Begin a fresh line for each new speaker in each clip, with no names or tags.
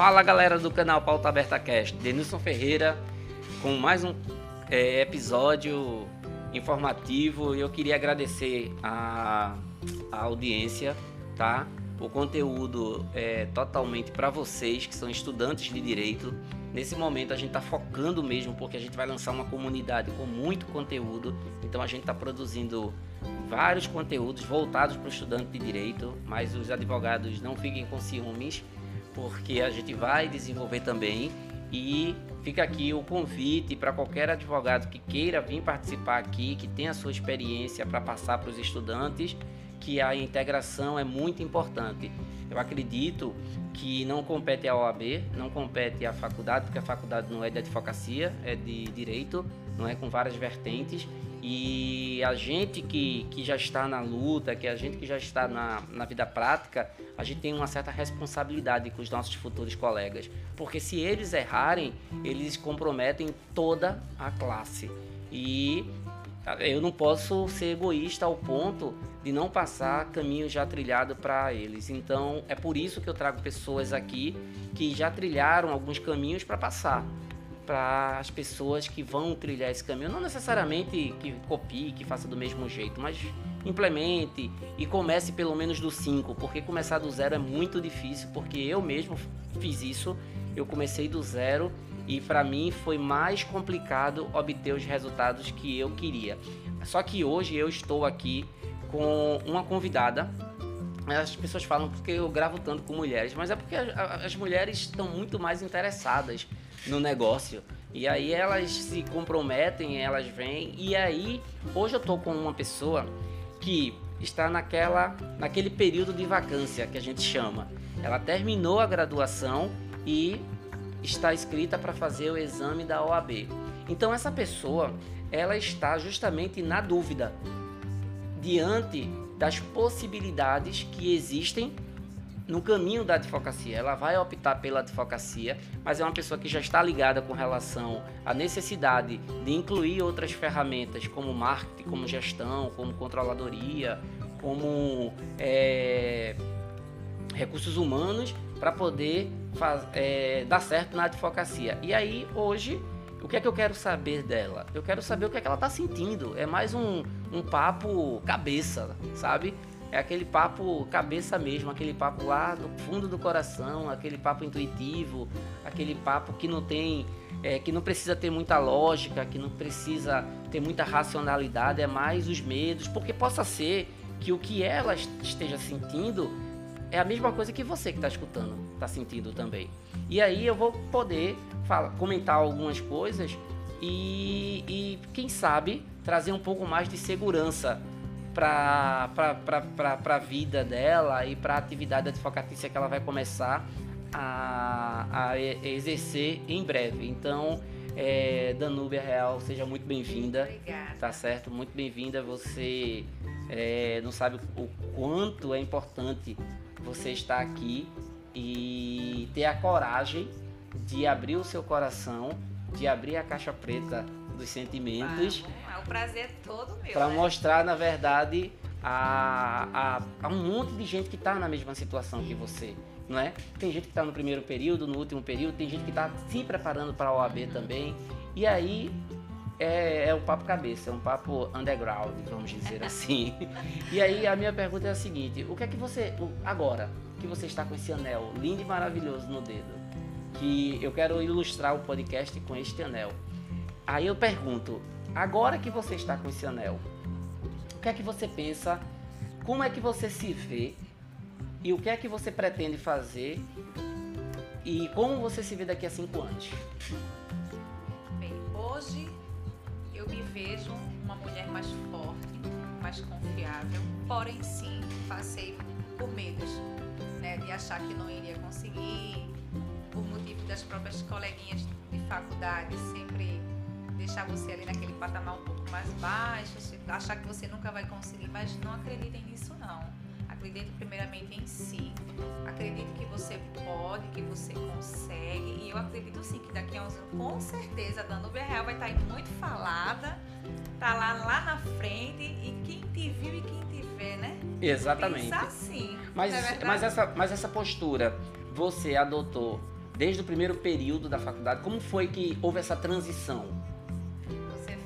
Fala galera do canal Pauta Aberta Cast, Denilson Ferreira com mais um é, episódio informativo. Eu queria agradecer a, a audiência, tá? O conteúdo é totalmente para vocês que são estudantes de direito. Nesse momento a gente está focando mesmo porque a gente vai lançar uma comunidade com muito conteúdo. Então a gente está produzindo vários conteúdos voltados para o estudante de direito, mas os advogados não fiquem com ciúmes porque a gente vai desenvolver também e fica aqui o convite para qualquer advogado que queira vir participar aqui, que tenha a sua experiência para passar para os estudantes, que a integração é muito importante. Eu acredito que não compete à OAB, não compete à faculdade, porque a faculdade não é de advocacia, é de direito, não é com várias vertentes. E a gente que, que já está na luta, que a gente que já está na, na vida prática, a gente tem uma certa responsabilidade com os nossos futuros colegas. Porque se eles errarem, eles comprometem toda a classe. E eu não posso ser egoísta ao ponto de não passar caminho já trilhado para eles. Então é por isso que eu trago pessoas aqui que já trilharam alguns caminhos para passar para as pessoas que vão trilhar esse caminho. Não necessariamente que copie, que faça do mesmo jeito, mas implemente e comece pelo menos do 5, porque começar do zero é muito difícil, porque eu mesmo fiz isso, eu comecei do zero e para mim foi mais complicado obter os resultados que eu queria. Só que hoje eu estou aqui com uma convidada. As pessoas falam porque eu gravo tanto com mulheres, mas é porque as mulheres estão muito mais interessadas no negócio. E aí elas se comprometem, elas vêm. E aí, hoje eu tô com uma pessoa que está naquela, naquele período de vacância que a gente chama. Ela terminou a graduação e está inscrita para fazer o exame da OAB. Então essa pessoa, ela está justamente na dúvida diante das possibilidades que existem no caminho da advocacia. Ela vai optar pela advocacia, mas é uma pessoa que já está ligada com relação à necessidade de incluir outras ferramentas como marketing, como gestão, como controladoria, como é, recursos humanos para poder faz, é, dar certo na advocacia. E aí, hoje, o que é que eu quero saber dela? Eu quero saber o que é que ela está sentindo. É mais um, um papo cabeça, sabe? É aquele papo cabeça mesmo, aquele papo lá no fundo do coração, aquele papo intuitivo, aquele papo que não tem, é, que não precisa ter muita lógica, que não precisa ter muita racionalidade, é mais os medos, porque possa ser que o que ela esteja sentindo é a mesma coisa que você que está escutando está sentindo também. E aí eu vou poder falar, comentar algumas coisas e, e quem sabe trazer um pouco mais de segurança para a vida dela e para a atividade advocatícia que ela vai começar a, a exercer em breve. Então, é, Danúbia Real, seja muito bem-vinda.
Obrigada.
Tá certo? Muito bem-vinda. Você é, não sabe o quanto é importante você estar aqui e ter a coragem de abrir o seu coração, de abrir a caixa preta dos sentimentos.
Ah, o prazer é todo meu.
Para
né?
mostrar, na verdade, a, a, a, um monte de gente que está na mesma situação que você. Não é? Tem gente que está no primeiro período, no último período, tem gente que está se preparando para a OAB também. E aí é, é um papo cabeça, é um papo underground, vamos dizer assim. e aí a minha pergunta é a seguinte: o que é que você, agora que você está com esse anel lindo e maravilhoso no dedo, que eu quero ilustrar o podcast com este anel. Aí eu pergunto: agora que você está com esse anel, o que é que você pensa? Como é que você se vê? E o que é que você pretende fazer? E como você se vê daqui a cinco anos?
Bem, hoje eu me vejo uma mulher mais forte, mais confiável, porém sim passei por medos, né, de achar que não iria conseguir, por motivo das próprias coleguinhas de faculdade sempre deixar você ali naquele patamar um pouco mais baixo, achar que você nunca vai conseguir, mas não acreditem nisso não. Acredite primeiramente em si. Acredite que você pode, que você consegue. E eu acredito sim que daqui a uns anos, com certeza, a Danúbia Real vai estar muito falada. Tá lá, lá na frente. E quem te viu e quem te vê, né?
Exatamente.
Pensa assim.
Mas,
é
mas, essa, mas essa postura você adotou desde o primeiro período da faculdade, como foi que houve essa transição?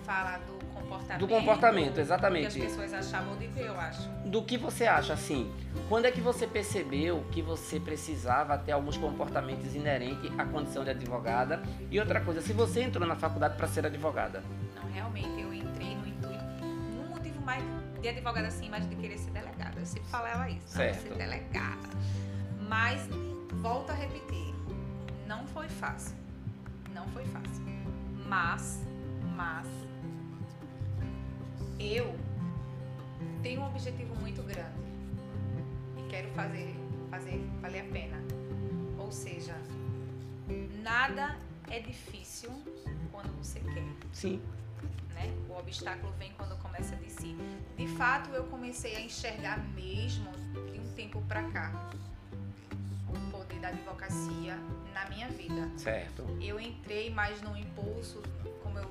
Fala do comportamento.
Do comportamento, exatamente.
Do que as pessoas achavam de ver, eu acho.
Do que você acha, assim? Quando é que você percebeu que você precisava ter alguns comportamentos inerentes à condição de advogada? E outra coisa, se você entrou na faculdade para ser advogada?
Não, realmente, eu entrei no intuito, no motivo mais de advogada, assim, mas de querer ser delegada. Eu sempre falava isso,
certo.
ser delegada. Mas, volto a repetir, não foi fácil. Não foi fácil. Mas, mas, eu tenho um objetivo muito grande e quero fazer, fazer valer a pena. Ou seja, nada é difícil quando você quer.
Sim.
Né? O obstáculo vem quando começa de si. De fato, eu comecei a enxergar mesmo de um tempo para cá poder da advocacia na minha vida.
Certo.
Eu entrei mais no impulso, como eu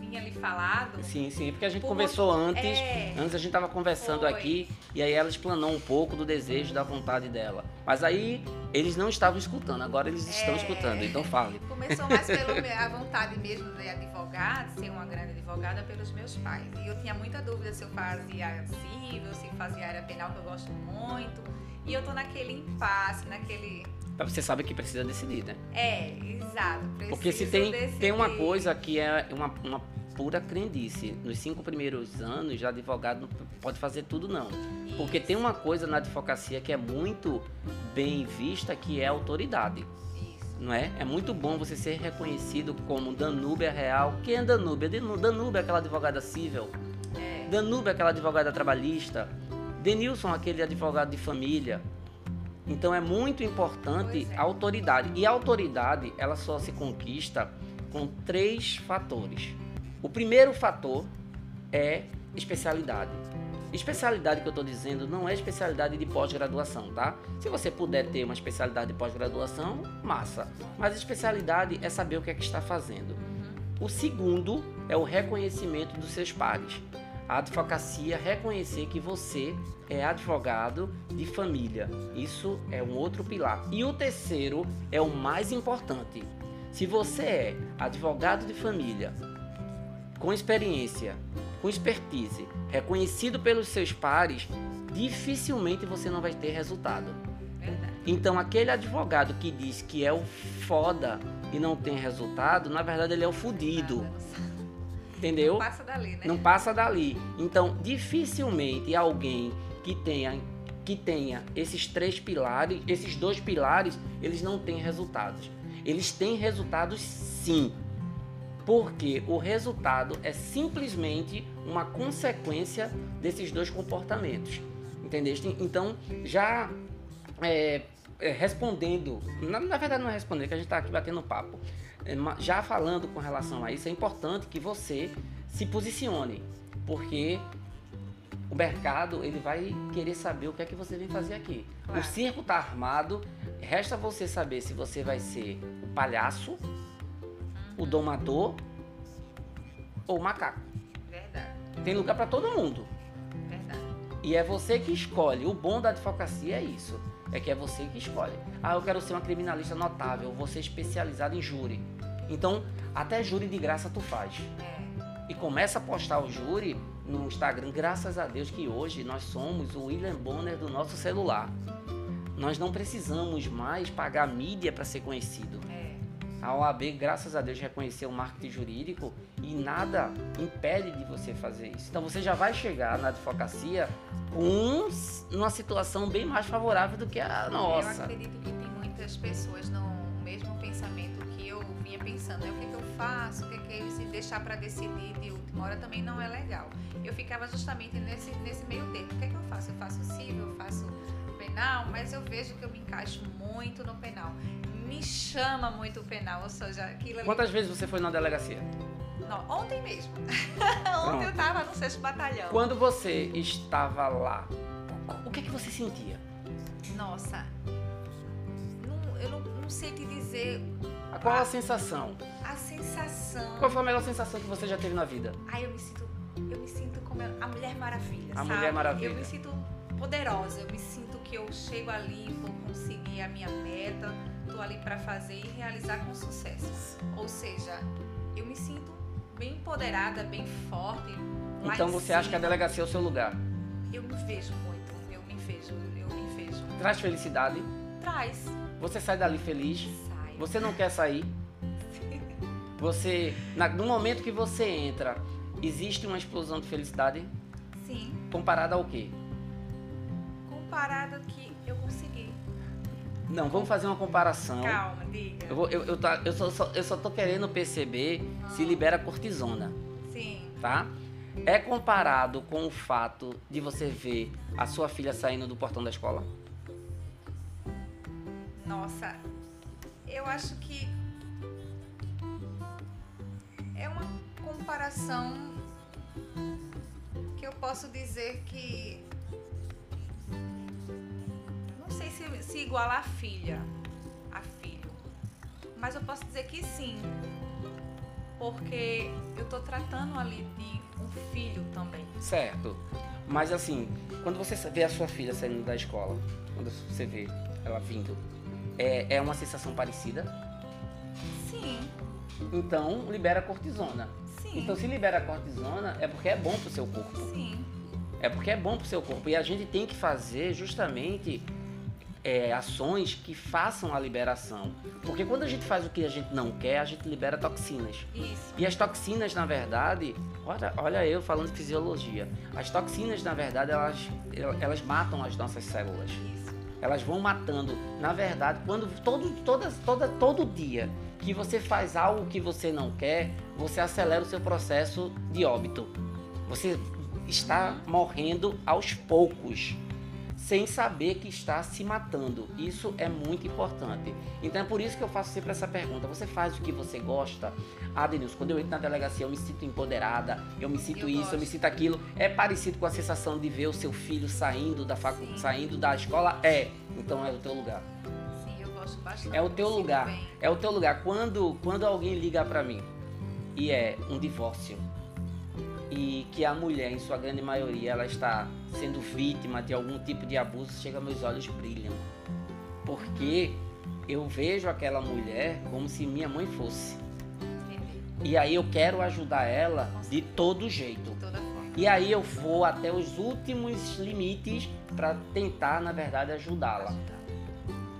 tinha lhe falado.
Sim, sim, porque a gente
Por
conversou antes,
É.
antes a gente tava conversando
Foi.
aqui e aí ela explanou um pouco do desejo, da vontade dela. Mas aí eles não estavam escutando, agora eles estão
É.
escutando, então fale.
Começou mais pela vontade mesmo de advogada, de ser uma grande advogada pelos meus pais. E eu tinha muita dúvida se eu fazia civil, se fazia área penal, que eu gosto muito. E eu tô naquele impasse, naquele.
Mas você sabe que precisa decidir, né?
É, exato.
Porque se tem, tem uma coisa que é uma, uma pura crendice. Nos cinco primeiros anos, já advogado não pode fazer tudo, não. Porque tem uma coisa na advocacia que é muito bem vista, que é a autoridade.
Isso.
Não é? É muito bom você ser reconhecido como Danúbia Real. Quem é Danúbia? Danúbia é aquela advogada civil.
É.
Danúbia é aquela advogada trabalhista. Denilson, aquele advogado de família. Então é muito importante
é.
a autoridade. E a autoridade, ela só se conquista com três fatores. O primeiro fator é especialidade. Especialidade que eu estou dizendo não é especialidade de pós-graduação, tá? Se você puder ter uma especialidade de pós-graduação, massa. Mas especialidade é saber o que é que está fazendo.
Uhum.
O segundo é o reconhecimento dos seus pares. A advocacia reconhecer que você é advogado de família. Isso é um outro pilar. E o terceiro é o mais importante. Se você é advogado de família, com experiência, com expertise, reconhecido pelos seus pares, dificilmente você não vai ter resultado.
Verdade.
Então, aquele advogado que diz que é o foda e não tem resultado, na verdade ele é o fudido,
Nada, não
entendeu?
Passa dali, né?
Não passa dali. Então, dificilmente alguém que tenha que tenha esses três pilares, esses dois pilares, eles não têm resultados. Eles têm resultados sim. Porque o resultado é simplesmente uma consequência desses dois comportamentos. Entendeste? Então, já é, é, respondendo, na, na verdade não é respondendo, que a gente está aqui batendo papo. É, já falando com relação a isso, é importante que você se posicione, porque o mercado ele vai querer saber o que é que você vem fazer aqui.
Claro.
O circo está armado, resta você saber se você vai ser o palhaço, o domador ou o macaco.
Verdade,
Tem lugar para todo mundo.
verdade.
E é você que escolhe. O bom da advocacia é isso. É que é você que escolhe. Ah, eu quero ser uma criminalista notável, vou ser especializado em júri. Então, até júri de graça tu faz.
É.
E começa a postar o júri no Instagram. Graças a Deus que hoje nós somos o William Bonner do nosso celular. Nós não precisamos mais pagar mídia para ser conhecido.
É.
A OAB, graças a Deus, reconheceu o marketing jurídico e nada impede de você fazer isso. Então você já vai chegar na advocacia com uma situação bem mais favorável do que a
Eu
nossa.
acredito que tem muitas pessoas no mesmo pensamento que eu vinha pensando. né? O que, que eu faço? O que, que é se deixar para decidir de última hora também não é legal. Eu ficava justamente nesse, nesse meio termo. O que, que eu faço? Eu faço civil, eu faço penal, mas eu vejo que eu me encaixo muito no penal. Me chama muito o penal, ou seja, aquilo ali.
Quantas vezes você foi na delegacia?
Não, ontem mesmo. ontem eu tava no sexto batalhão.
Quando você estava lá, o que é que você sentia?
Nossa, não- eu não, não sei te dizer
Qual
Ah.
a sensação?
a sensação.
Qual foi a melhor sensação que você já teve na vida?
Ai, eu me sinto, eu me sinto como a Mulher Maravilha,
A
sabe?
Mulher Maravilha.
Eu me sinto poderosa, eu me sinto que eu chego ali e vou conseguir a minha meta, tô ali para fazer e realizar com sucesso. Ou seja, eu me sinto bem empoderada, bem forte.
Então você acha que a
cima.
delegacia é o seu lugar?
Eu me vejo muito, eu me vejo, eu me vejo.
Traz felicidade.
Traz,
Você sai dali feliz.
sai.
Você não quer sair. Você, na- no momento que você entra, existe uma explosão de felicidade
Sim,
comparada ao quê?
comparado que.
Não, vamos fazer uma comparação.
Calma, diga.
Eu, vou- eu, eu, tá- eu só, só- eu só tô querendo perceber se libera cortisona,
Sim,
tá? É comparado com o fato de você ver a sua filha saindo do portão da escola?
nossa, eu acho que é uma comparação que eu posso dizer que se, iguala a filha, a filho, mas eu posso dizer que sim, porque eu tô tratando ali de um filho também.
Certo. Mas assim, quando você vê a sua filha saindo da escola, quando você vê ela vindo, é, é uma sensação parecida?
Sim,
Então libera cortisona.
sim,
Então se libera cortisona é porque é bom pro seu corpo.
sim,
É porque é bom pro seu corpo. E a gente tem que fazer justamente é, ações que façam a liberação. Porque quando a gente faz o que a gente não quer, a gente libera toxinas.
isso,
E as toxinas, na verdade, olha, olha eu falando de fisiologia. As toxinas, na verdade, elas, elas matam as nossas células.
isso,
Elas vão matando. Na verdade, quando todo, toda, toda, todo dia que você faz algo que você não quer, você acelera o seu processo de óbito. Você está morrendo aos poucos, sem saber que está se matando. Isso é muito importante. Então é por isso que eu faço sempre essa pergunta. Você faz o que você gosta? Ah, Denilson, quando eu entro na delegacia eu me sinto empoderada, eu me sinto
Eu
isso, eu me
gosto.
sinto aquilo. É parecido com a sensação de ver o seu filho saindo da facu...
Sim.
saindo da escola? É. Então é o teu lugar.
sim, eu gosto bastante.
É o teu lugar.
bem.
É o teu lugar. Quando, quando alguém liga pra mim e é um divórcio e que a mulher, em sua grande maioria, ela está sendo vítima de algum tipo de abuso, chega meus olhos brilham. Porque eu vejo aquela mulher como se minha mãe fosse. E aí eu quero ajudar ela de todo jeito. E aí eu vou até os últimos limites para tentar, na verdade, ajudá-la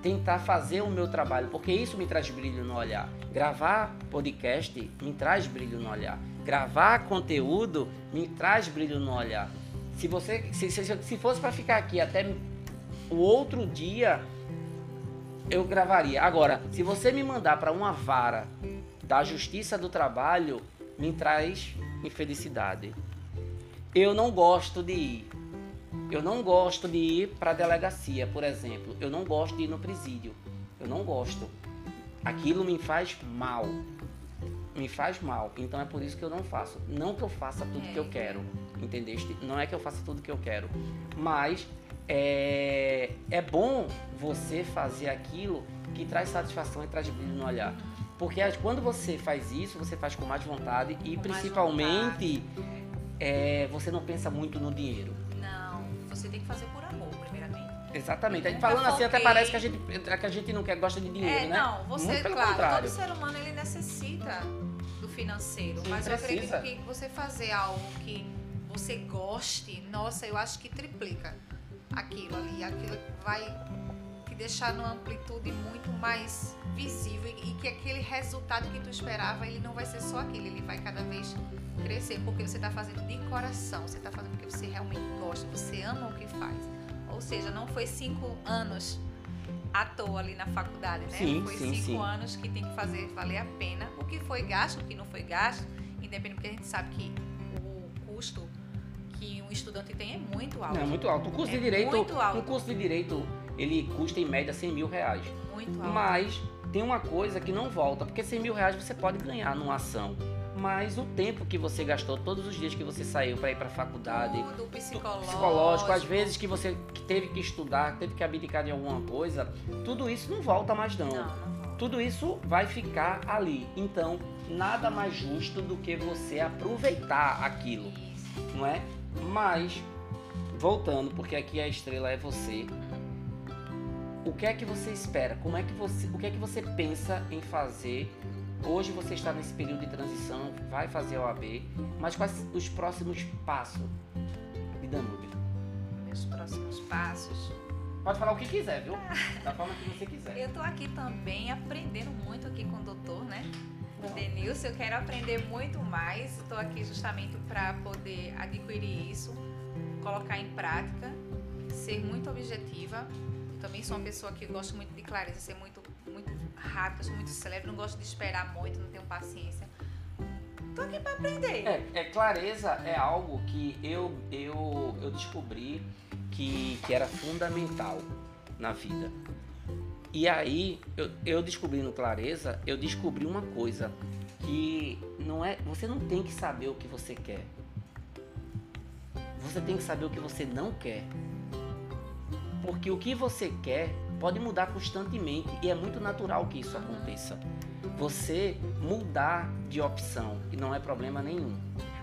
tentar fazer o meu trabalho, porque isso me traz brilho no olhar. Gravar podcast me traz brilho no olhar. Gravar conteúdo me traz brilho no olhar. Se você se, se, se fosse para ficar aqui até o outro dia, eu gravaria. Agora, se você me mandar para uma vara da Justiça do Trabalho, me traz infelicidade. Eu não gosto de ir. Eu não gosto de ir para a delegacia, por exemplo. Eu não gosto de ir no presídio. Eu não gosto. Aquilo me faz mal. Me faz mal. Então é por isso que eu não faço. Não que eu faça tudo que eu quero. Entendeste? Não é que eu faça tudo que eu quero. Mas é, é bom você fazer aquilo que traz satisfação e traz brilho no olhar. Porque quando você faz isso, você faz com mais vontade e
Com
principalmente é, você não pensa muito no dinheiro.
Não, você tem que fazer por amor, primeiramente.
Exatamente.
Nunca
falando assim até parece que a gente, que a gente não quer, gosta de dinheiro,
é,
né?
não, você,
Muito pelo
claro,
contrário.
todo ser humano ele necessita financeiro,
Sim,
mas eu
precisa.
acredito que você fazer algo que você goste, nossa, eu acho que triplica aquilo ali, aquilo vai te deixar numa amplitude muito mais visível e, e que aquele resultado que tu esperava, ele não vai ser só aquele, ele vai cada vez crescer, porque você está fazendo de coração, você está fazendo porque você realmente gosta, você ama o que faz. Ou seja, não foi cinco anos à toa ali na faculdade, né?
Sim,
foi
sim,
cinco
sim.
anos que tem que fazer valer a pena. O que foi gasto, o que não foi gasto, independente, porque a gente sabe que o custo que um estudante tem é muito alto.
Não, é muito alto. O curso
É
de direito,
muito alto.
um curso de direito, ele custa em média 100 mil reais.
Muito alto.
Mas tem uma coisa que não volta, porque 100 mil reais você pode ganhar numa ação. Mas o tempo que você gastou, todos os dias que você saiu para ir para a faculdade,
Tudo psicológico.
psicológico, às vezes que você que teve que estudar, teve que abdicar de alguma coisa, tudo isso não volta mais
Não, não volta.
tudo isso vai ficar ali. Então, nada mais justo do que você aproveitar aquilo,
Isso.
não é? Mas, voltando, porque aqui a estrela é você. o que é que você espera? Como é que você, o que é que você pensa em fazer? Hoje você está nesse período de transição, vai fazer a OAB, mas quais os próximos passos de Danúbio?
Meus próximos passos.
Pode falar o que quiser, viu? Da forma que você quiser.
Eu tô aqui também aprendendo muito aqui com o doutor, né? Denilson, eu quero aprender muito mais. Estou aqui justamente para poder adquirir isso, colocar em prática, ser muito objetiva. Eu também sou uma pessoa que gosto muito de clareza, ser muito, muito rápida, sou muito célebre, não gosto de esperar muito, não tenho paciência. Estou aqui para aprender.
É, é, clareza é algo que eu, eu, eu descobri que, que era fundamental na vida. E aí, eu, eu descobrindo clareza, eu descobri uma coisa que não é, você não tem que saber o que você quer. Você tem que saber o que você não quer. Porque o que você quer pode mudar constantemente e é muito natural que isso aconteça. Você mudar de opção e não é problema nenhum.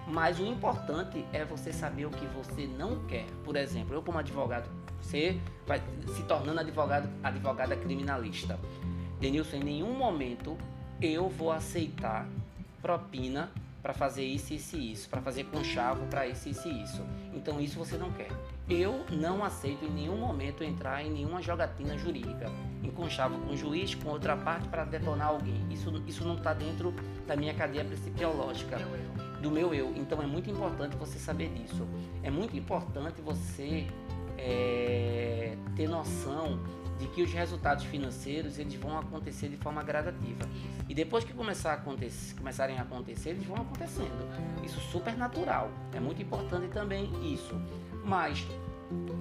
Mas o importante é você saber o que você não quer. Por exemplo, eu como advogado você vai se tornando advogado, advogada criminalista. Denilson, em nenhum momento eu vou aceitar propina para fazer isso, isso e isso, para fazer conchavo para isso, isso e isso. Então isso você não quer. Eu não aceito em nenhum momento entrar em nenhuma jogatina jurídica, em conchavo com o juiz, com outra parte para detonar alguém. Isso, isso não está dentro da minha cadeia principiológica, do meu eu. Então é muito importante você saber disso. É muito importante você é, ter noção de que os resultados financeiros eles vão acontecer de forma gradativa. E depois que começar a acontecer, começarem a acontecer, eles vão acontecendo. Isso super natural. É muito importante também isso. Mas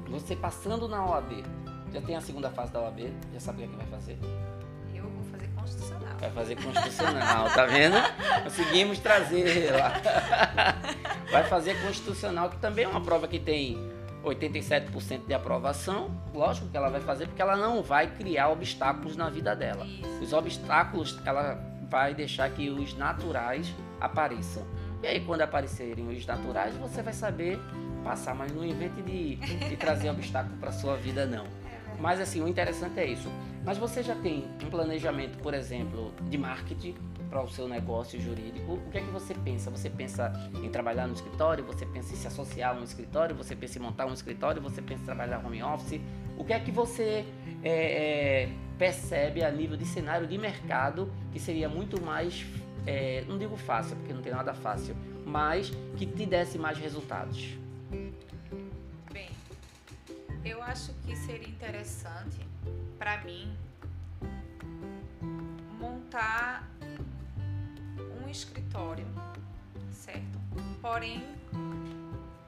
você passando na OAB, já tem a segunda fase da OAB, já sabe o que, é que vai fazer?
Eu vou fazer constitucional.
Vai fazer constitucional, tá vendo? Conseguimos trazer lá. Vai fazer constitucional, que também é uma prova que tem 87% de aprovação, lógico que ela vai fazer porque ela não vai criar obstáculos na vida dela.
Isso.
Os obstáculos ela vai deixar que os naturais apareçam. E aí quando aparecerem os naturais, você vai saber passar, mas não invente de, de trazer obstáculo para sua vida não. Mas assim, o interessante é isso. Mas você já tem um planejamento, por exemplo, de marketing para o seu negócio jurídico, o que é que você pensa? Você pensa em trabalhar no escritório? Você pensa em se associar a um escritório? Você pensa em montar um escritório? Você pensa em trabalhar home office? O que é que você é, é, percebe a nível de cenário de mercado que seria muito mais, é, não digo fácil, porque não tem nada fácil, mas que te desse mais resultados?
Bem, eu acho que seria interessante para mim montar escritório, certo? Porém,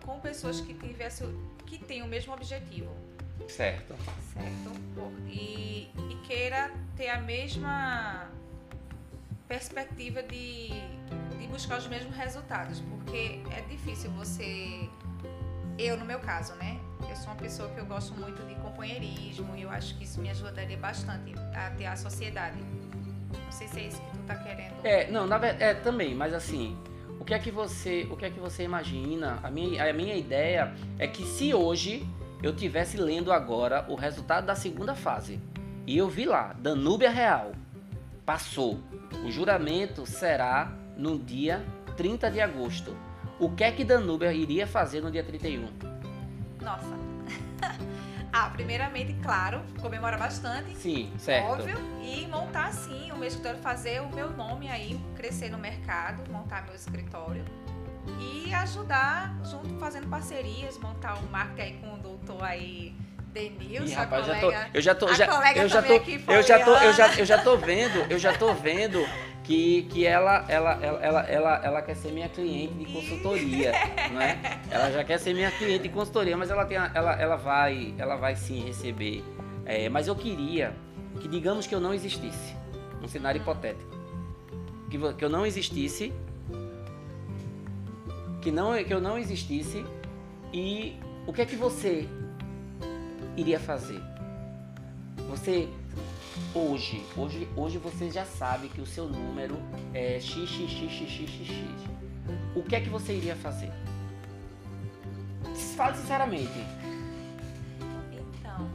com pessoas que tivessem, que têm o mesmo objetivo,
Certo.
certo? E, e queira ter a mesma perspectiva de, de buscar os mesmos resultados, porque é difícil você, eu no meu caso, né? Eu sou uma pessoa que eu gosto muito de companheirismo e eu acho que isso me ajudaria bastante a ter a sociedade. Não sei se é isso que tá querendo.
É, não, na verdade, é também, mas assim, o que é que você, o que é que você imagina? A minha, a minha ideia é que se hoje eu tivesse lendo agora o resultado da segunda fase e eu vi lá, Danúbia Real passou. O juramento será no dia 30 de agosto. O que é que Danúbia iria fazer no dia 31?
Nossa. ah, primeiramente, claro, comemora bastante.
Sim, certo.
Óbvio. E montar sim o meu escritório, fazer o meu nome aí, crescer no mercado, montar meu escritório. E ajudar, junto, fazendo parcerias, montar o marketing aí com o doutor aí, Denilson, a
rapaz, tô,
colega.
eu já tô,
a
já, eu já tô, eu já tô, eu já, eu já tô vendo, eu já tô vendo que, que ela, ela, ela, ela, ela, quer ser minha cliente de consultoria, não é? Ela já quer ser minha cliente de consultoria, mas ela tem, a- ela, ela vai, ela vai sim receber. É, mas eu queria que digamos que eu não existisse, um cenário hipotético, que, que eu não existisse, que não, que eu não existisse e o que é que você iria fazer? Você hoje, hoje, hoje você já sabe que o seu número é xxxxxx. O que é que você iria fazer? Fale sinceramente.
Então,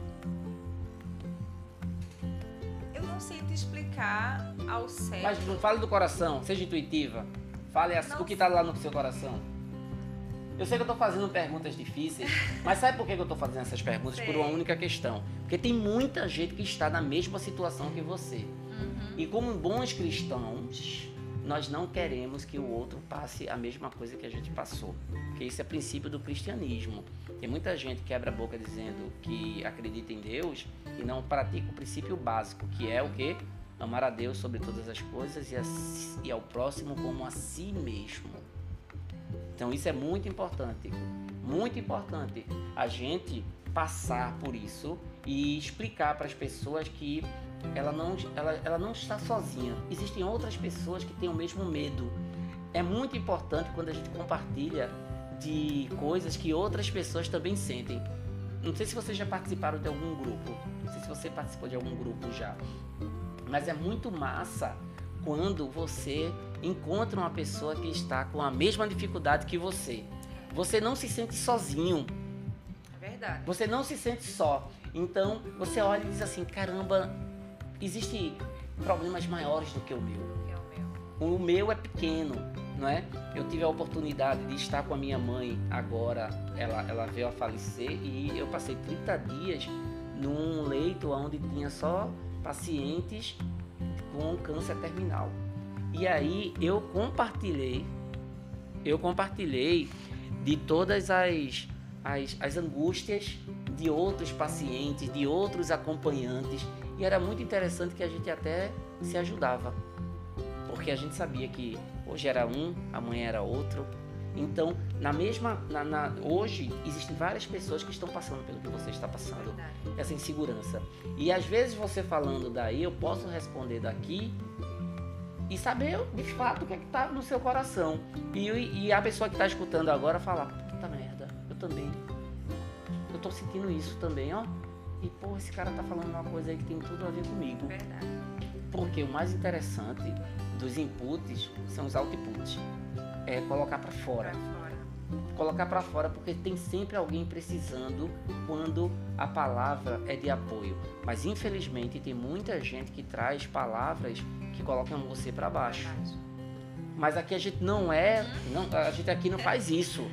explicar ao certo.
Mas não fale do coração, seja intuitiva. Fale as-
Não.
o que está lá no seu coração. Eu sei que eu estou fazendo perguntas difíceis, mas sabe por que eu estou fazendo essas perguntas? Por uma
Sei.
única questão. Porque tem muita gente que está na mesma situação que você.
Uhum.
E como bons cristãos, nós não queremos que o outro passe a mesma coisa que a gente passou. Porque isso é princípio do cristianismo. Tem muita gente que quebra a boca dizendo que acredita em Deus e não pratica o princípio básico, que é o quê? Amar a Deus sobre todas as coisas e, a e ao próximo como a si mesmo. Então isso é muito importante. Muito importante a gente passar por isso e explicar para as pessoas que ela não, ela, ela não está sozinha. Existem outras pessoas que têm o mesmo medo. É muito importante quando a gente compartilha de coisas que outras pessoas também sentem. Não sei se vocês já participaram de algum grupo. Não sei se você participou de algum grupo já. Mas é muito massa quando você encontra uma pessoa que está com a mesma dificuldade que você. Você não se sente sozinho.
É verdade.
Você não se sente só. Então você olha e diz assim: caramba, existem problemas maiores do que o meu.
É o meu.
O meu é pequeno, não é? Eu tive a oportunidade de estar com a minha mãe agora, ela, ela veio a falecer e eu passei 30 dias num leito onde tinha só pacientes com câncer terminal. E aí eu compartilhei, eu compartilhei de todas as, as, as angústias de outros pacientes, de outros acompanhantes, e era muito interessante que a gente até se ajudava porque a gente sabia que hoje era um, amanhã era outro. Então, na mesma, na, na- hoje existem várias pessoas que estão passando pelo que você está passando, essa insegurança. E às vezes você falando daí, eu posso responder daqui e saber de fato o que é está no seu coração. E, e a pessoa que está escutando agora falar, puta merda, eu também, eu tô sentindo isso também, ó. E pô, esse cara tá falando uma coisa aí que tem tudo a ver comigo.
Verdade.
Porque o mais interessante dos inputs são os outputs. É colocar para fora.
Pra fora.
Colocar para fora porque tem sempre alguém precisando quando a palavra é de apoio. Mas infelizmente tem muita gente que traz palavras que colocam você para baixo. Mas aqui a gente não é, não, a gente aqui não faz isso.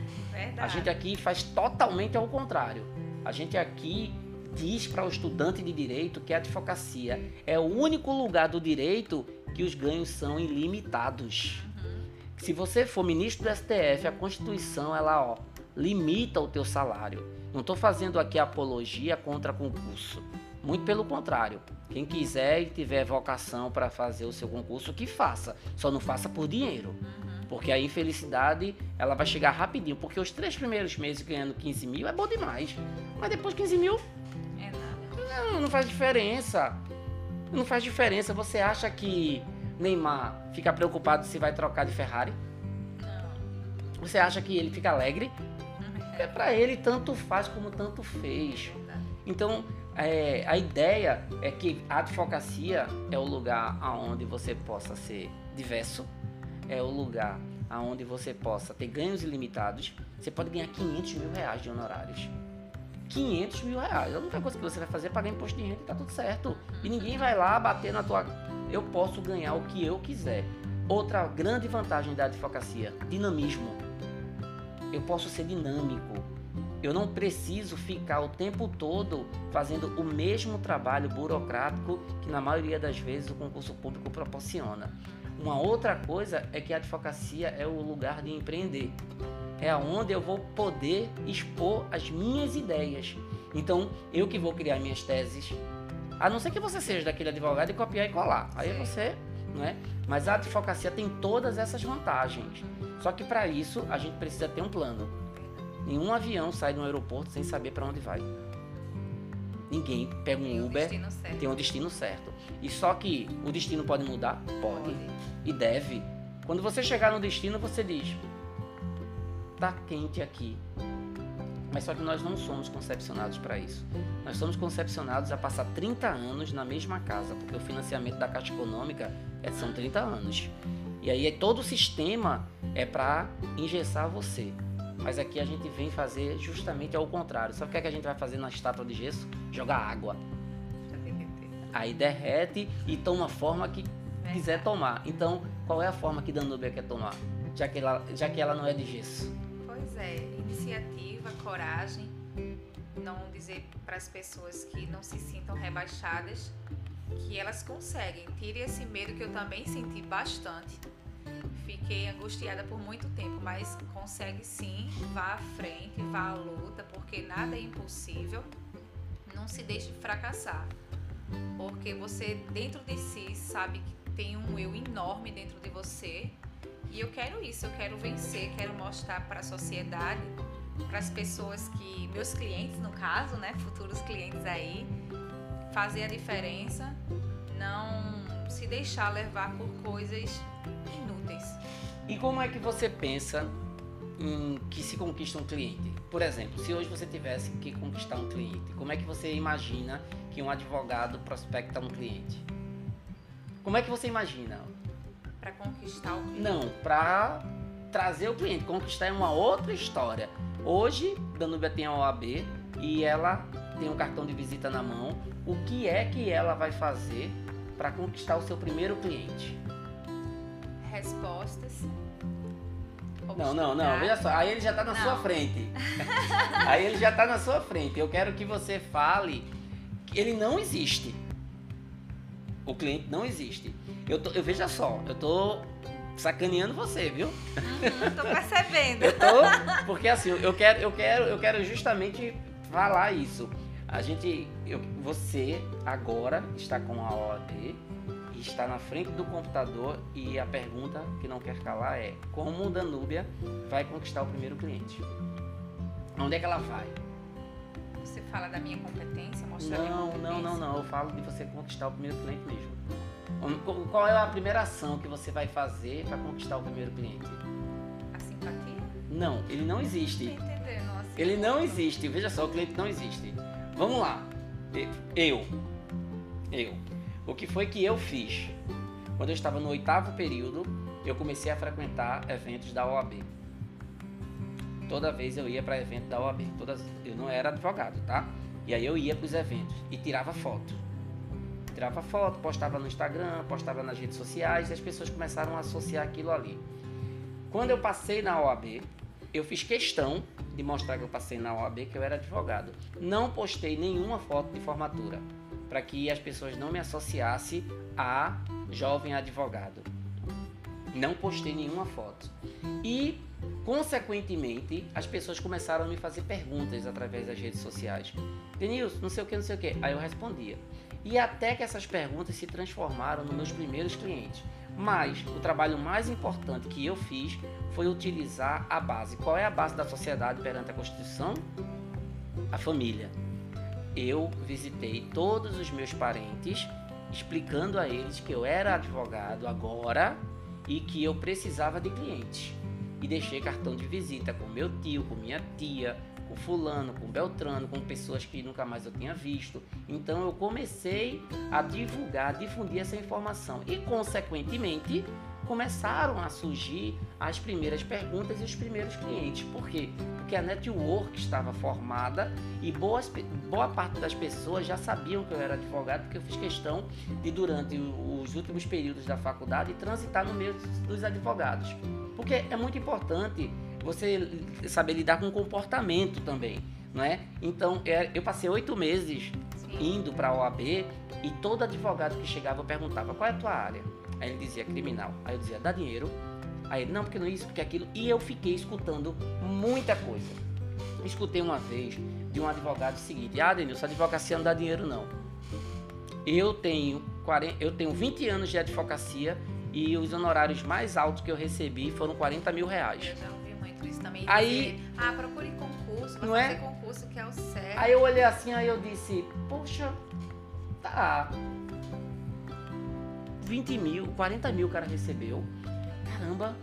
A gente aqui faz totalmente ao contrário. A gente aqui diz para o estudante de direito que a advocacia é o único lugar do direito que os ganhos são ilimitados.
Uhum.
Se você for ministro do STF, a Constituição ela ó, limita o teu salário. Não estou fazendo aqui apologia contra concurso. Muito pelo contrário. Quem quiser e tiver vocação para fazer o seu concurso, que faça. Só não faça por dinheiro.
Uhum.
Porque a infelicidade, ela vai chegar rapidinho. Porque os três primeiros meses ganhando 15 mil é bom demais. Mas depois 15 mil,
É nada.
não, não faz diferença. Não faz diferença. Você acha que Neymar fica preocupado se vai trocar de Ferrari?
Não.
Você acha que ele fica alegre?
Uhum.
É para ele tanto faz como tanto fez. Então, é, a ideia é que a advocacia é o lugar aonde você possa ser diverso, é o lugar aonde você possa ter ganhos ilimitados. Você pode ganhar 500 mil reais de honorários. 500 mil reais. A única coisa que você vai fazer é pagar imposto de renda e tá tudo certo. E ninguém vai lá bater na tua. Eu posso ganhar o que eu quiser. Outra grande vantagem da advocacia: dinamismo. Eu posso ser dinâmico. Eu não preciso ficar o tempo todo fazendo o mesmo trabalho burocrático que na maioria das vezes o concurso público proporciona. Uma outra coisa é que a advocacia é o lugar de empreender. É onde eu vou poder expor as minhas ideias. Então, eu que vou criar minhas teses, a não ser que você seja daquele advogado e copiar e colar. Aí
Sim.
você, não é? Mas a advocacia tem todas essas vantagens. Só que para isso a gente precisa ter um plano. Nenhum avião sai de um aeroporto sem saber para onde vai. Ninguém pega
Tem
um
o
Uber,
certo.
tem um destino certo. E só que o destino pode mudar? Pode. E deve. Quando você chegar no destino, você diz: tá quente aqui. Mas só que nós não somos concepcionados para isso. Nós somos concepcionados a passar 30 anos na mesma casa, porque o financiamento da Caixa Econômica é, são 30 anos. E aí todo o sistema é para engessar você. Mas aqui a gente vem fazer justamente ao contrário. Sabe o que, é que a gente vai fazer na estátua de gesso? Jogar água. Aí derrete e toma a forma que quiser tomar. Então, qual é a forma que Danúbia quer tomar? Já que ela, já que ela não é de gesso.
Pois é, iniciativa, coragem, não dizer para as pessoas que não se sintam rebaixadas que elas conseguem. Tire esse medo que eu também senti bastante. Fiquei angustiada por muito tempo, mas consegue sim. Vá à frente, vá à luta, porque nada é impossível. Não se deixe fracassar, porque você dentro de si sabe que tem um eu enorme dentro de você. E eu quero isso, eu quero vencer, quero mostrar para a sociedade, para as pessoas que, meus clientes no caso, né, futuros clientes aí, fazer a diferença, não se deixar levar por coisas inúteis.
E como é que você pensa em que se conquista um cliente? Por exemplo, se hoje você tivesse que conquistar um cliente, como é que você imagina que um advogado prospecta um cliente? Como é que você imagina?
Para conquistar o cliente?
Não, para trazer o cliente. Conquistar é uma outra história. Hoje, Danúbia tem a OAB e ela tem um cartão de visita na mão, o que é que ela vai fazer para conquistar o seu primeiro cliente?
Respostas.
Não, não, não, veja só, aí ele já está na não. sua frente. aí ele já está na sua frente. Eu quero que você fale que ele não existe. O cliente não existe. Eu, tô, eu veja só, eu tô sacaneando você, viu?
Uhum, tô percebendo.
eu tô, porque assim, eu quero, eu quero, eu quero justamente falar isso. A gente, eu, você agora está com a OAB está na frente do computador e a pergunta que não quer calar é como o Danúbia vai conquistar o primeiro cliente? Onde é que ela vai?
Você fala da minha competência, mostrar
não,
minha competência?
Não, não, não. Eu falo de você conquistar o primeiro cliente mesmo. Qual é a primeira ação que você vai fazer para conquistar o primeiro cliente?
A simpatia?
Não, ele não existe.
Não entendendo, assim,
ele não existe. Veja só, o cliente não existe. Vamos lá. Eu. Eu. O que foi que eu fiz? Quando eu estava no oitavo período, eu comecei a frequentar eventos da OAB. Toda vez eu ia para evento da OAB. Todas, eu não era advogado, tá? E aí eu ia para os eventos e tirava foto. Tirava foto, postava no Instagram, postava nas redes sociais e as pessoas começaram a associar aquilo ali. Quando eu passei na OAB, eu fiz questão de mostrar que eu passei na OAB, que eu era advogado. Não postei nenhuma foto de formatura, para que as pessoas não me associassem a jovem advogado. Não postei nenhuma foto. E, consequentemente, as pessoas começaram a me fazer perguntas através das redes sociais. Denilson, não sei o que, não sei o que. Aí eu respondia. E até que essas perguntas se transformaram nos meus primeiros clientes. Mas o trabalho mais importante que eu fiz foi utilizar a base. Qual é a base da sociedade perante a Constituição? A família. Eu visitei todos os meus parentes, explicando a eles que eu era advogado agora e que eu precisava de clientes. E deixei cartão de visita com meu tio, com minha tia, com fulano, com Beltrano, com pessoas que nunca mais eu tinha visto. Então eu comecei a divulgar, a difundir essa informação e consequentemente começaram a surgir as primeiras perguntas e os primeiros clientes. Por quê? Porque a network estava formada e boas, boa parte das pessoas já sabiam que eu era advogado, porque eu fiz questão de, durante os últimos períodos da faculdade, transitar no meio dos advogados. Porque é muito importante você saber lidar com o comportamento também, não é? Então, é, eu passei oito meses indo para a OAB e todo advogado que chegava eu perguntava qual é a tua área. Aí ele dizia criminal. Aí eu dizia dá dinheiro. Aí ele não, porque não é isso, porque é aquilo. E eu fiquei escutando muita coisa. Escutei uma vez de um advogado o seguinte: Ah, Denilson, advocacia não dá dinheiro não. Eu tenho, 40, eu tenho 20 anos de advocacia e os honorários mais altos que eu recebi foram 40 mil reais.
Eu já ouvi muito isso também.
Aí,
dizer, ah, procure concurso, não
é?
concurso que é o certo.
Aí eu olhei assim, aí eu disse, poxa, tá. 20 mil, 40 mil o cara recebeu. Caramba,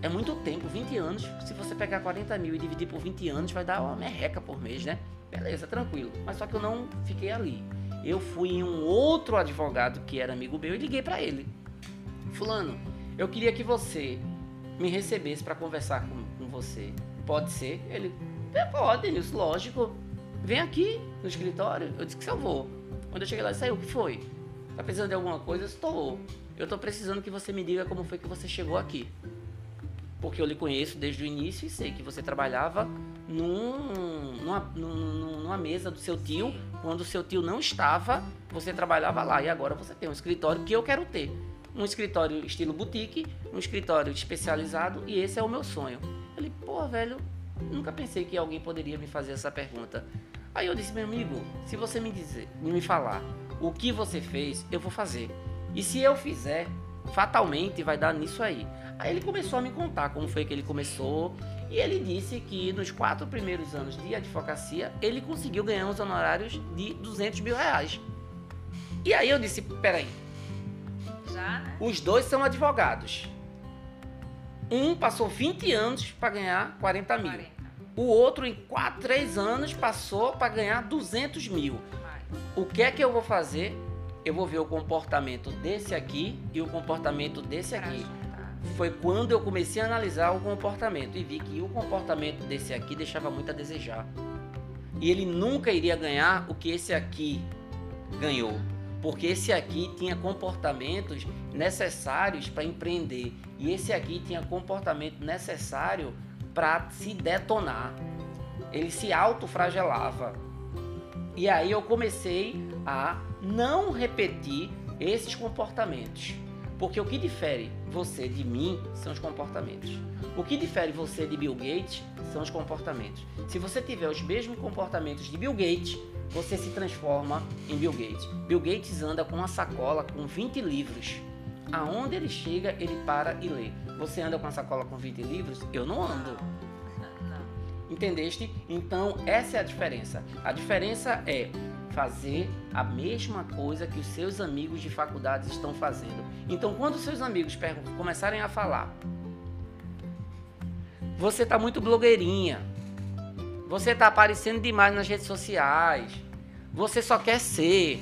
é muito tempo, 20 anos. Se você pegar 40 mil e dividir por 20 anos, vai dar uma merreca por mês, né? Beleza, tranquilo. Mas só que eu não fiquei ali. Eu fui em um outro advogado que era amigo meu e liguei para ele. Fulano, eu queria que você me recebesse para conversar com, com, você. Pode ser? Ele, é, pode, Nilson, lógico. Vem aqui no escritório. Eu disse que eu vou. Quando eu cheguei lá, saiu, o que foi? Tá precisando de alguma coisa? Estou. Eu estou precisando que você me diga como foi que você chegou aqui. Porque eu lhe conheço desde o início e sei que você trabalhava num, numa, numa mesa do seu tio. Quando o seu tio não estava, você trabalhava lá. E agora você tem um escritório que eu quero ter. Um escritório estilo boutique, um escritório especializado e esse é o meu sonho. Ele, pô, velho, nunca pensei que alguém poderia me fazer essa pergunta. Aí eu disse, meu amigo, se você me dizer, me falar o que você fez, eu vou fazer. E se eu fizer, fatalmente vai dar nisso aí. Aí ele começou a me contar como foi que ele começou. E ele disse que nos quatro primeiros anos de advocacia, ele conseguiu ganhar uns honorários de 200 mil reais. E aí eu disse, peraí.
Já, né?
Os dois são advogados. Um passou 20 anos para ganhar 40 mil.
40.
O outro, em 4, 3 anos, passou para ganhar 200 mil. O que é que eu vou fazer? Eu vou ver o comportamento desse aqui e o comportamento desse aqui. Foi quando eu comecei a analisar o comportamento e vi que o comportamento desse aqui deixava muito a desejar. E ele nunca iria ganhar o que esse aqui ganhou. Porque esse aqui tinha comportamentos necessários para empreender. E esse aqui tinha comportamento necessário para se detonar. Ele se autofragelava. E aí eu comecei a não repetir esses comportamentos. Porque o que difere você de mim são os comportamentos. O que difere você de Bill Gates são os comportamentos. Se você tiver os mesmos comportamentos de Bill Gates, você se transforma em Bill Gates. Bill Gates anda com uma sacola com 20 livros. Aonde ele chega, ele para e lê. Você anda com uma sacola com 20 livros? Eu não ando. Entendeste? Então, essa é a diferença. A diferença é fazer a mesma coisa que os seus amigos de faculdade estão fazendo. Então, quando os seus amigos começarem a falar, você tá muito blogueirinha, você tá aparecendo demais nas redes sociais, você só quer ser,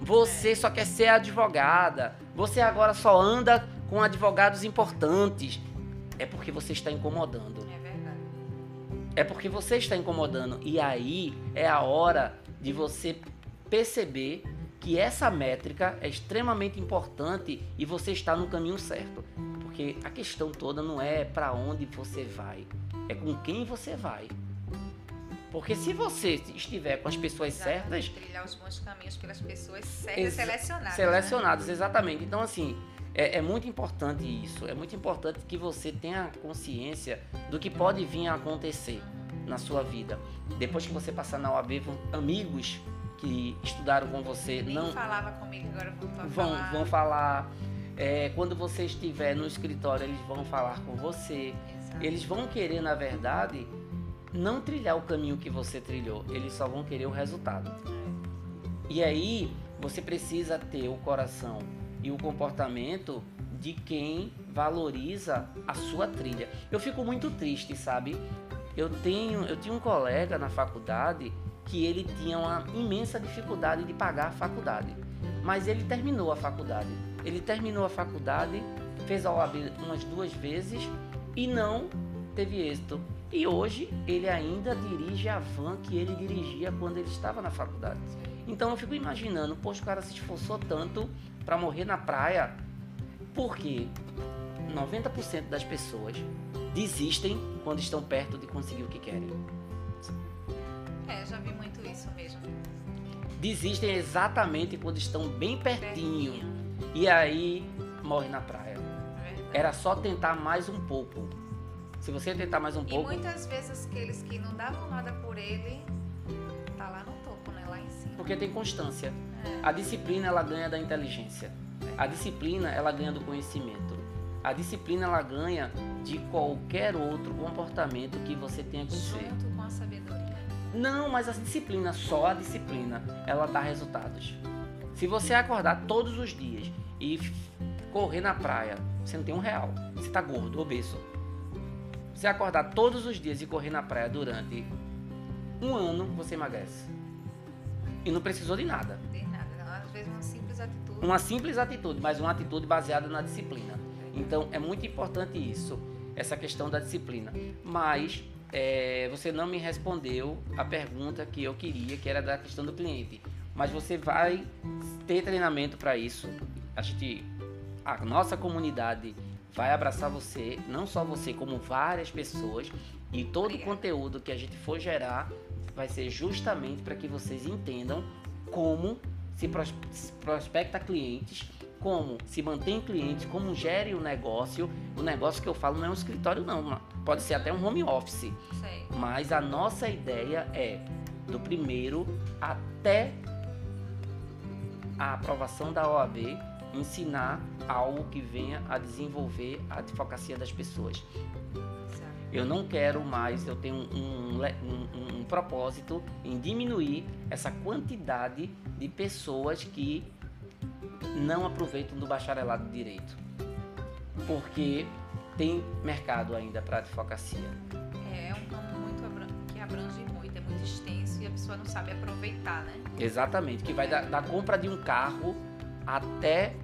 você só quer ser advogada, você agora só anda com advogados importantes. É porque você está incomodando.
É
porque você está incomodando. E aí é a hora de você perceber que essa métrica é extremamente importante e você está no caminho certo. Porque a questão toda não é para onde você vai, é com quem você vai. Porque se você estiver com as pessoas certas,
Exatamente, Trilhar os bons caminhos pelas pessoas certas
Exa-
selecionadas. né?
Selecionados, exatamente. Então, assim, é, é muito importante isso. É muito importante que você tenha consciência do que pode vir a acontecer na sua vida. Depois que você passar na OAB, amigos que estudaram com você
Nem
não
falava comigo, agora
vão,
falar.
vão falar. É, quando você estiver no escritório, eles vão falar com você.
Exato.
Eles vão querer, na verdade, não trilhar o caminho que você trilhou. Eles só vão querer o resultado. E aí você precisa ter o coração e o comportamento de quem valoriza a sua trilha. Eu fico muito triste, sabe? Eu tenho, eu tinha um colega na faculdade que ele tinha uma imensa dificuldade de pagar a faculdade, mas ele terminou a faculdade. Ele terminou a faculdade, fez a OAB umas duas vezes e não teve êxito. E hoje ele ainda dirige a van que ele dirigia quando ele estava na faculdade. Então eu fico imaginando, poxa, o cara se esforçou tanto para morrer na praia, porque 90% das pessoas desistem quando estão perto de conseguir o que querem.
É, já vi muito isso mesmo.
Desistem exatamente quando estão bem pertinho e aí morre na praia.
É.
Era só tentar mais um pouco. Se você tentar mais um
E
pouco,
muitas vezes aqueles que não davam nada por ele, tá lá no topo, né? Lá em cima.
porque tem constância. A disciplina ela ganha da inteligência. A disciplina ela ganha do conhecimento. A disciplina ela ganha de qualquer outro comportamento que você tenha que ser.
Junto com a sabedoria.
Não, mas a disciplina, só a disciplina, ela dá resultados. Se você acordar todos os dias e correr na praia, você não tem um real. Você tá gordo, obeso. Você acordar todos os dias e correr na praia durante um ano, você emagrece. E não precisou de nada.
Às vezes uma simples atitude.
Uma simples atitude, mas uma atitude baseada na disciplina. Então é muito importante isso, essa questão da disciplina. Mas é, você não me respondeu a pergunta que eu queria, que era da questão do cliente. mas você vai ter treinamento para isso. A gente, a nossa comunidade vai abraçar você, não só você, como várias pessoas. E todo Obrigada. o conteúdo que a gente for gerar vai ser justamente para que vocês entendam como se prospecta clientes, como se mantém clientes, como gere o negócio. O negócio que eu falo não é um escritório, não. Pode ser até um home office. Sei. Mas a nossa ideia é do primeiro até a aprovação da OAB ensinar algo que venha a desenvolver a advocacia das pessoas. Eu não quero mais, eu tenho um, um, um, propósito em diminuir essa quantidade de pessoas que não aproveitam do bacharelado de direito. Porque tem mercado ainda para advocacia.
É, é um campo muito que abrange muito, é muito extenso e a pessoa não sabe aproveitar, né?
Exatamente, que vai é. da, da compra de um carro até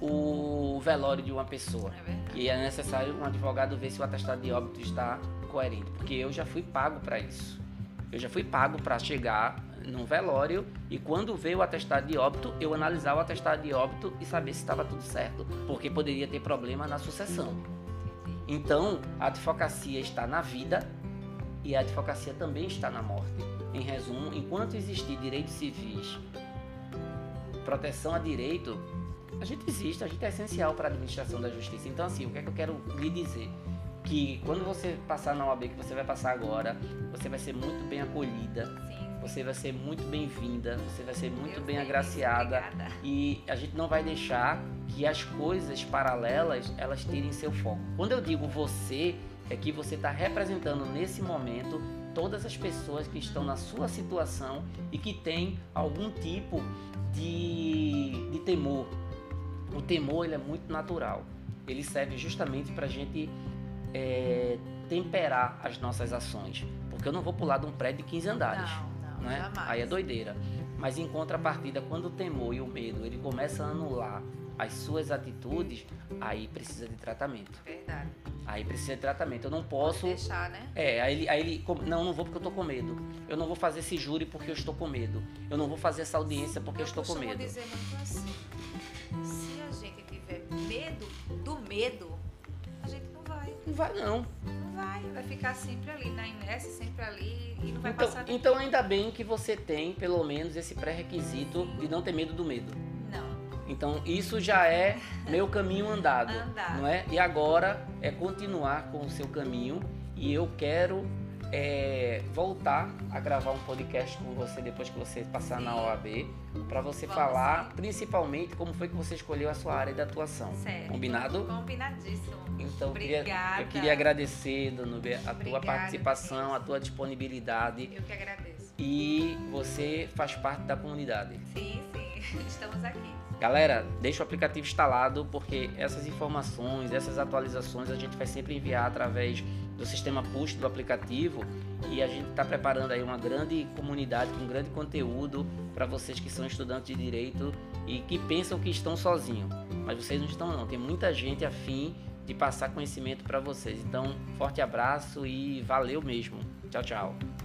o velório de uma pessoa. É que é necessário um advogado ver se o atestado de óbito está coerente, porque eu já fui pago para isso. Eu já fui pago para chegar num velório e quando veio o atestado de óbito, eu analisar o atestado de óbito e saber se estava tudo certo, porque poderia ter problema na sucessão. Então, a advocacia está na vida e a advocacia também está na morte. Em resumo, enquanto existir direitos civis, proteção a direito, a gente existe, a gente é essencial para a administração da justiça. Então, assim, o que é que eu quero lhe dizer? Que quando você passar na OAB, que você vai passar agora, você vai ser muito bem acolhida. Sim. Você vai ser muito bem-vinda, você vai ser muito bem agraciada e a gente não vai deixar que as coisas paralelas elas tirem seu foco. Quando eu digo você, é que você está representando nesse momento todas as pessoas que estão na sua situação e que têm algum tipo de, de temor, o temor ele é muito natural. Ele serve justamente para a gente é, temperar as nossas ações. Porque eu não vou pular de um prédio de 15 andares. Não, não, né? Aí é doideira. Mas em contrapartida, quando o temor e o medo ele começa a anular as suas atitudes, aí precisa de tratamento.
Verdade.
Aí precisa de tratamento. Eu não posso.
Pode deixar, né?
É, aí ele, aí ele. Não, não vou porque eu tô com medo. Eu não vou fazer esse júri porque eu estou com medo. Eu não vou fazer essa audiência porque eu, eu estou com medo.
dizer muito assim medo do medo, a gente não vai.
Não vai, não.
Vai. Vai ficar sempre ali, na inércia, sempre ali e não vai
então,
passar.
Então, ainda bem que você tem, pelo menos, esse pré-requisito de não ter medo do medo.
Não.
Então, isso já é meu caminho andado,
andado.
não é? E agora é continuar com o seu caminho e eu quero é, voltar a gravar um podcast com você depois que você passar sim. na OAB, para você Vamos falar sim. principalmente como foi que você escolheu a sua área de atuação.
Certo.
Combinado?
Combinadíssimo.
Então, Obrigada. Queria, eu queria agradecer, Danube, a Obrigada, tua participação, a tua disponibilidade.
Eu que agradeço.
E você faz parte da comunidade.
Sim, sim. Estamos aqui.
Galera, deixa o aplicativo instalado porque essas informações, essas atualizações a gente vai sempre enviar através do sistema push do aplicativo e a gente está preparando aí uma grande comunidade com grande conteúdo para vocês que são estudantes de direito e que pensam que estão sozinhos, mas vocês não estão não. Tem muita gente afim de passar conhecimento para vocês. Então, forte abraço e valeu mesmo. Tchau, tchau.